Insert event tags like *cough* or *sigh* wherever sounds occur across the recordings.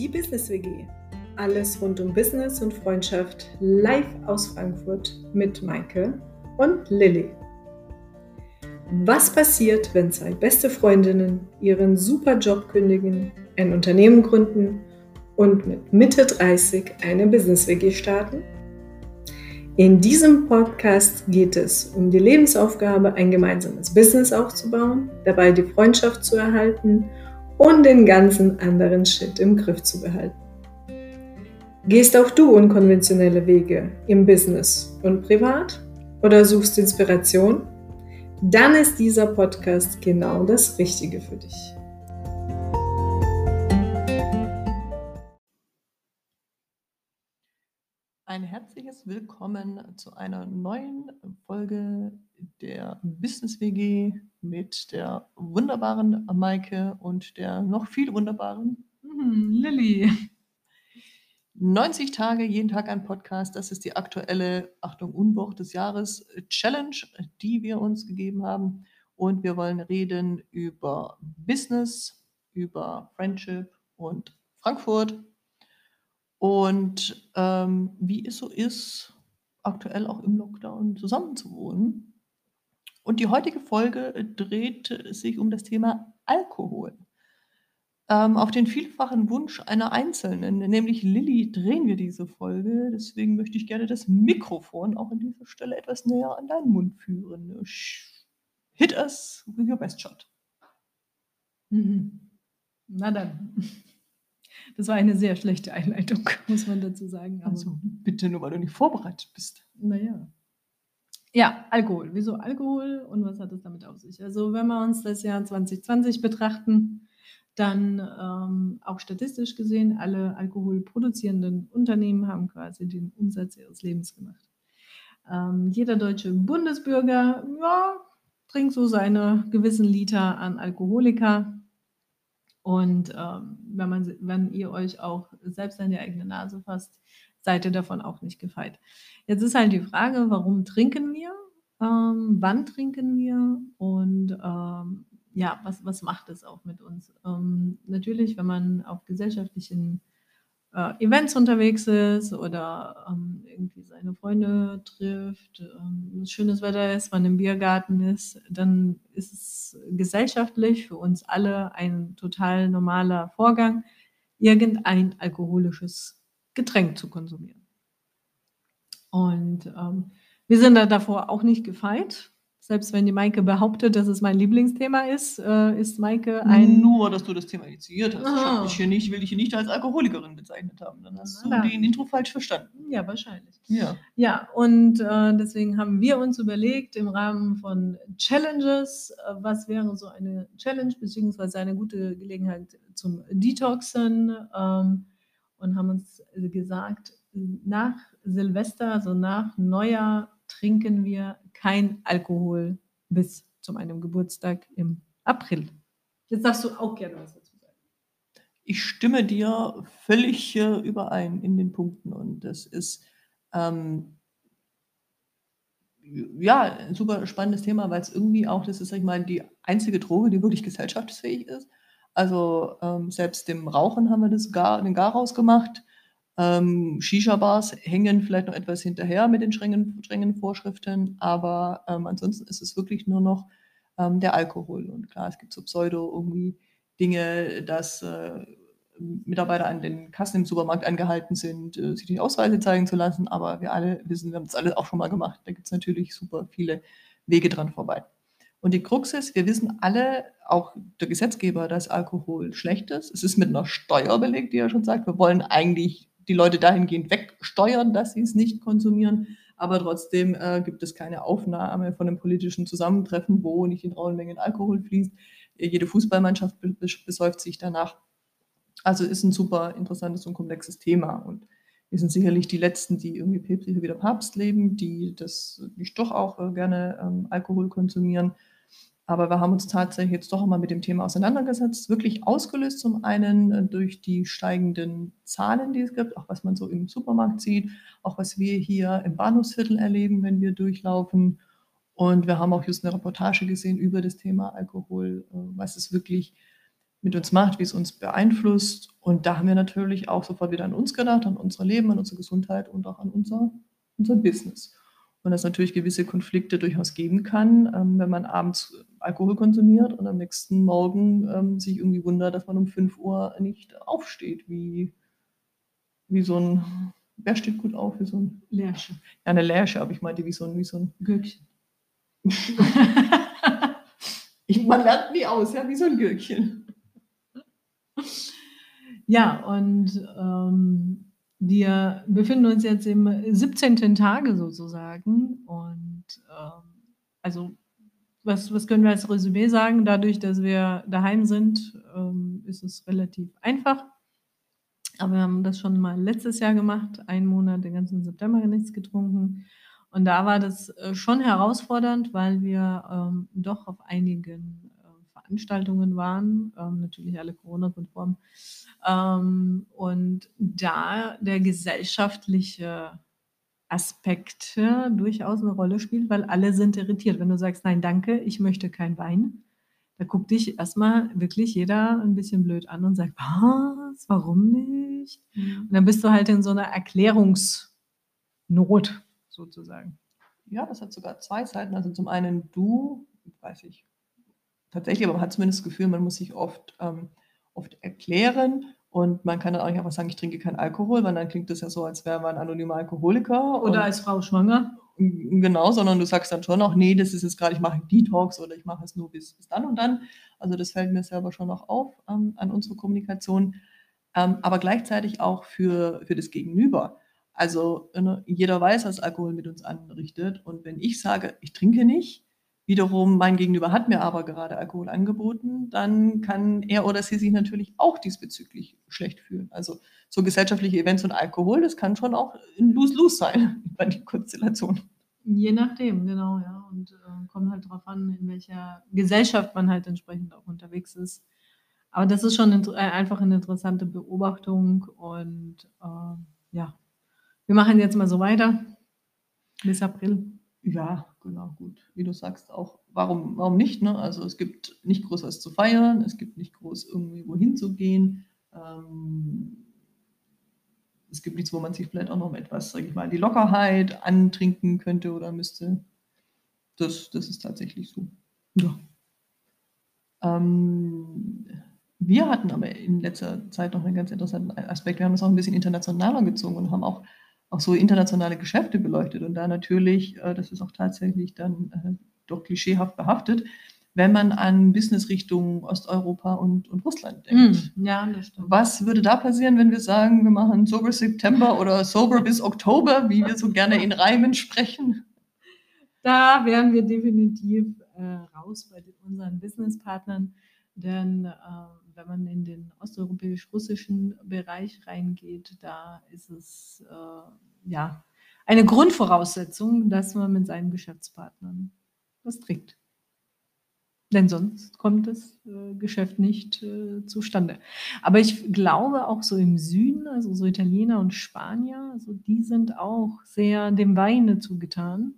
Die Business WG. Alles rund um Business und Freundschaft live aus Frankfurt mit Maike und Lilly. Was passiert, wenn zwei beste Freundinnen ihren super Job kündigen, ein Unternehmen gründen und mit Mitte 30 eine Business WG starten? In diesem Podcast geht es um die Lebensaufgabe, ein gemeinsames Business aufzubauen, dabei die Freundschaft zu erhalten und den ganzen anderen Shit im Griff zu behalten. Gehst auch du unkonventionelle Wege im Business und privat oder suchst Inspiration? Dann ist dieser Podcast genau das Richtige für dich. Ein herzliches Willkommen zu einer neuen Folge der Business WG mit der wunderbaren Maike und der noch viel wunderbaren hm, Lilly. 90 Tage, jeden Tag ein Podcast. Das ist die aktuelle, Achtung, Unbuch des Jahres Challenge, die wir uns gegeben haben. Und wir wollen reden über Business, über Friendship und Frankfurt. Und ähm, wie es so ist, aktuell auch im Lockdown zusammenzuwohnen. Und die heutige Folge dreht sich um das Thema Alkohol. Ähm, auf den vielfachen Wunsch einer Einzelnen, nämlich Lilly, drehen wir diese Folge. Deswegen möchte ich gerne das Mikrofon auch an dieser Stelle etwas näher an deinen Mund führen. Hit us with your best shot. Mhm. Na dann. Das war eine sehr schlechte Einleitung, *laughs* muss man dazu sagen. also bitte nur, weil du nicht vorbereitet bist. Naja. Ja, Alkohol. Wieso Alkohol und was hat es damit auf sich? Also wenn wir uns das Jahr 2020 betrachten, dann ähm, auch statistisch gesehen, alle alkoholproduzierenden Unternehmen haben quasi den Umsatz ihres Lebens gemacht. Ähm, jeder deutsche Bundesbürger ja, trinkt so seine gewissen Liter an Alkoholika. Und ähm, wenn, man, wenn ihr euch auch selbst an die eigene Nase fasst, seid ihr davon auch nicht gefeit. Jetzt ist halt die Frage, warum trinken wir? Ähm, wann trinken wir? Und ähm, ja, was, was macht es auch mit uns? Ähm, natürlich, wenn man auf gesellschaftlichen äh, Events unterwegs ist oder ähm, irgendwie seine Freunde trifft, ähm, schönes Wetter ist, man im Biergarten ist, dann ist es gesellschaftlich für uns alle ein total normaler Vorgang, irgendein alkoholisches Getränk zu konsumieren. Und ähm, wir sind da davor auch nicht gefeit. Selbst wenn die Maike behauptet, dass es mein Lieblingsthema ist, äh, ist Maike ein. Nur, dass du das Thema initiiert hast. Ah. Ich, nicht, will dich hier nicht als Alkoholikerin bezeichnet haben. Dann hast Na, du den Intro falsch verstanden. Ja, wahrscheinlich. Ja. Ja, und äh, deswegen haben wir uns überlegt, im Rahmen von Challenges, äh, was wäre so eine Challenge, beziehungsweise eine gute Gelegenheit zum Detoxen, ähm, und haben uns gesagt, nach Silvester, also nach Neujahr, trinken wir kein Alkohol bis zu meinem Geburtstag im April. Jetzt darfst du auch gerne was dazu sagen. Ich stimme dir völlig äh, überein in den Punkten und das ist ähm, ja ein super spannendes Thema, weil es irgendwie auch, das ist, sag ich mal, die einzige Droge, die wirklich gesellschaftsfähig ist. Also ähm, selbst dem Rauchen haben wir das gar, den Garaus gemacht. Ähm, Shisha-Bars hängen vielleicht noch etwas hinterher mit den strengen, strengen Vorschriften, aber ähm, ansonsten ist es wirklich nur noch ähm, der Alkohol. Und klar, es gibt so Pseudo irgendwie Dinge, dass äh, Mitarbeiter an den Kassen im Supermarkt angehalten sind, äh, sich die Ausweise zeigen zu lassen, aber wir alle wissen, wir haben das alles auch schon mal gemacht. Da gibt es natürlich super viele Wege dran vorbei. Und die Krux ist, wir wissen alle, auch der Gesetzgeber, dass Alkohol schlecht ist. Es ist mit einer Steuer belegt, die er schon sagt, wir wollen eigentlich die Leute dahingehend wegsteuern, dass sie es nicht konsumieren. Aber trotzdem äh, gibt es keine Aufnahme von einem politischen Zusammentreffen, wo nicht in rauen Mengen Alkohol fließt. Jede Fußballmannschaft besäuft sich danach. Also ist ein super interessantes und komplexes Thema. Und wir sind sicherlich die Letzten, die irgendwie päpstlicher wie der Papst leben, die das nicht doch auch äh, gerne ähm, Alkohol konsumieren. Aber wir haben uns tatsächlich jetzt doch mal mit dem Thema auseinandergesetzt, wirklich ausgelöst zum einen äh, durch die steigenden Zahlen, die es gibt, auch was man so im Supermarkt sieht, auch was wir hier im Bahnhofsviertel erleben, wenn wir durchlaufen. Und wir haben auch just eine Reportage gesehen über das Thema Alkohol, äh, was es wirklich mit uns macht, wie es uns beeinflusst. Und da haben wir natürlich auch sofort wieder an uns gedacht, an unser Leben, an unsere Gesundheit und auch an unser, unser Business. Und dass natürlich gewisse Konflikte durchaus geben kann, ähm, wenn man abends Alkohol konsumiert und am nächsten Morgen ähm, sich irgendwie wundert, dass man um 5 Uhr nicht aufsteht, wie, wie so ein, wer steht gut auf, wie so ein Lärsche. Ja, eine Lärsche, aber ich meinte wie so ein, wie so ein Gürkchen. *laughs* ich, man lernt nie aus, ja, wie so ein Gürkchen. Ja, und ähm, wir befinden uns jetzt im 17. Tage sozusagen. Und ähm, also, was, was können wir als Resümee sagen? Dadurch, dass wir daheim sind, ähm, ist es relativ einfach. Aber wir haben das schon mal letztes Jahr gemacht, einen Monat, den ganzen September nichts getrunken. Und da war das äh, schon herausfordernd, weil wir ähm, doch auf einigen äh, Veranstaltungen waren, ähm, natürlich alle Corona-konform. Ähm, und da der gesellschaftliche Aspekt äh, durchaus eine Rolle spielt, weil alle sind irritiert. Wenn du sagst, nein, danke, ich möchte kein Wein, da guckt dich erstmal wirklich jeder ein bisschen blöd an und sagt, was, warum nicht? Mhm. Und dann bist du halt in so einer Erklärungsnot sozusagen. Ja, das hat sogar zwei Seiten. Also zum einen du, weiß ich tatsächlich, aber man hat zumindest das Gefühl, man muss sich oft, ähm, oft erklären und man kann dann auch nicht einfach sagen, ich trinke keinen Alkohol, weil dann klingt das ja so, als wäre man anonymer Alkoholiker. Oder als Frau schwanger. Genau, sondern du sagst dann schon auch, nee, das ist jetzt gerade, ich mache einen Detox oder ich mache es nur bis, bis dann und dann. Also das fällt mir selber schon noch auf ähm, an unserer Kommunikation, ähm, aber gleichzeitig auch für, für das Gegenüber. Also ne, jeder weiß, was Alkohol mit uns anrichtet. Und wenn ich sage, ich trinke nicht, wiederum mein Gegenüber hat mir aber gerade Alkohol angeboten, dann kann er oder sie sich natürlich auch diesbezüglich schlecht fühlen. Also so gesellschaftliche Events und Alkohol, das kann schon auch ein Lose-Lose sein *laughs* bei der Konstellation. Je nachdem, genau, ja. Und äh, kommt halt darauf an, in welcher Gesellschaft man halt entsprechend auch unterwegs ist. Aber das ist schon äh, einfach eine interessante Beobachtung und äh, ja, wir machen jetzt mal so weiter bis April. Ja, genau, gut. Wie du sagst, auch warum, warum nicht? Ne? Also es gibt nicht groß was zu feiern, es gibt nicht groß irgendwie wohin zu gehen. Ähm, es gibt nichts, wo man sich vielleicht auch noch etwas, sage ich mal, die Lockerheit antrinken könnte oder müsste. Das, das ist tatsächlich so. Ja. Ähm, wir hatten aber in letzter Zeit noch einen ganz interessanten Aspekt. Wir haben es auch ein bisschen internationaler gezogen und haben auch, auch so internationale Geschäfte beleuchtet. Und da natürlich, äh, das ist auch tatsächlich dann äh, doch klischeehaft behaftet, wenn man an Business Richtung Osteuropa und, und Russland denkt. Mm, ja, das stimmt. Was würde da passieren, wenn wir sagen, wir machen Sober September oder Sober *laughs* bis Oktober, wie wir so gerne in Reimen sprechen? Da wären wir definitiv äh, raus bei den, unseren Businesspartnern, denn äh, wenn man in den osteuropäisch-russischen Bereich reingeht, da ist es äh, ja eine Grundvoraussetzung, dass man mit seinen Geschäftspartnern was trinkt. Denn sonst kommt das äh, Geschäft nicht äh, zustande. Aber ich glaube auch so im Süden, also so Italiener und Spanier, also die sind auch sehr dem Weine zugetan.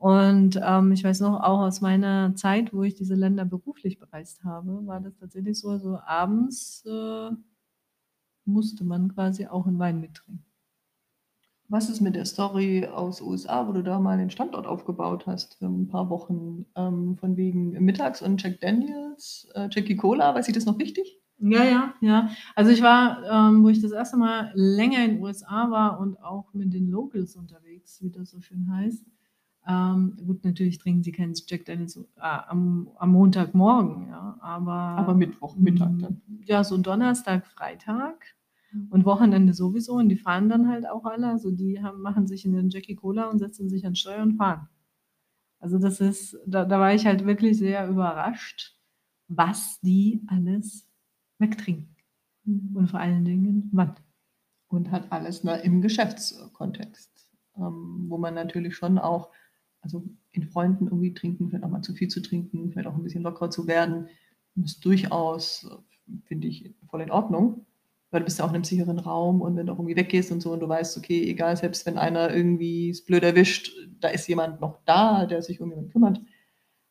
Und ähm, ich weiß noch, auch aus meiner Zeit, wo ich diese Länder beruflich bereist habe, war das tatsächlich so, also abends äh, musste man quasi auch einen Wein mittrinken. Was ist mit der Story aus USA, wo du da mal den Standort aufgebaut hast für ein paar Wochen, ähm, von wegen mittags und Jack Daniels, äh, Jackie Cola, weiß ich das noch richtig? Ja, ja, ja. Also ich war, ähm, wo ich das erste Mal länger in den USA war und auch mit den Locals unterwegs, wie das so schön heißt. Ähm, gut, natürlich trinken sie keinen Jack Daniels äh, am, am Montagmorgen, ja, aber, Aber Mittwoch, Mittag dann. ja, so Donnerstag, Freitag und Wochenende sowieso. Und die fahren dann halt auch alle. Also die haben, machen sich in den Jackie Cola und setzen sich an Steuer und fahren. Also das ist, da, da war ich halt wirklich sehr überrascht, was die alles wegtrinken. Und vor allen Dingen wann. Und hat alles ne, im Geschäftskontext, ähm, wo man natürlich schon auch, also in Freunden irgendwie trinken, vielleicht auch mal zu viel zu trinken, vielleicht auch ein bisschen lockerer zu werden, ist durchaus, finde ich, voll in Ordnung. Weil du bist ja auch in einem sicheren Raum und wenn du auch irgendwie weggehst und so und du weißt, okay, egal, selbst wenn einer irgendwie es blöd erwischt, da ist jemand noch da, der sich um jemanden kümmert.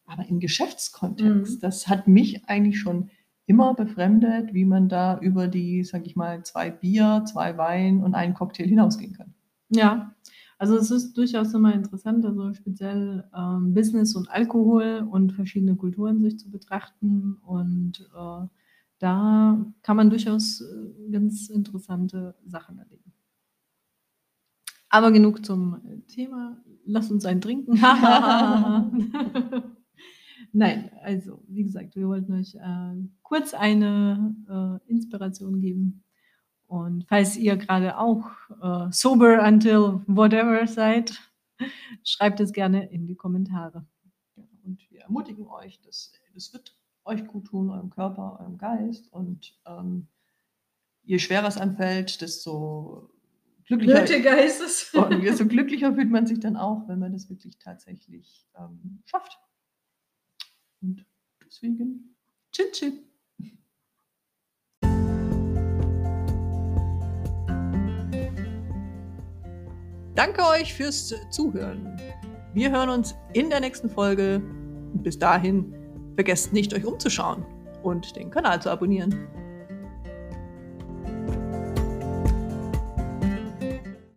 Aber im Geschäftskontext, Mhm. das hat mich eigentlich schon immer befremdet, wie man da über die, sag ich mal, zwei Bier, zwei Wein und einen Cocktail hinausgehen kann. Ja, also es ist durchaus immer interessant, also speziell ähm, Business und Alkohol und verschiedene Kulturen sich zu betrachten. Und äh, da kann man durchaus äh, ganz interessante Sachen erleben. Aber genug zum Thema. Lass uns ein Trinken. *laughs* *laughs* Nein, also wie gesagt, wir wollten euch äh, kurz eine äh, Inspiration geben. Und falls ihr gerade auch äh, sober until whatever seid, *laughs* schreibt es gerne in die Kommentare. Ja, und wir ermutigen euch, dass das wird euch gut tun, eurem Körper, eurem Geist. Und ähm, je schwerer es anfällt, desto glücklicher, *laughs* und desto glücklicher fühlt man sich dann auch, wenn man das wirklich tatsächlich ähm, schafft. Und deswegen, Chit, chit. Danke euch fürs Zuhören. Wir hören uns in der nächsten Folge. Bis dahin, vergesst nicht, euch umzuschauen und den Kanal zu abonnieren.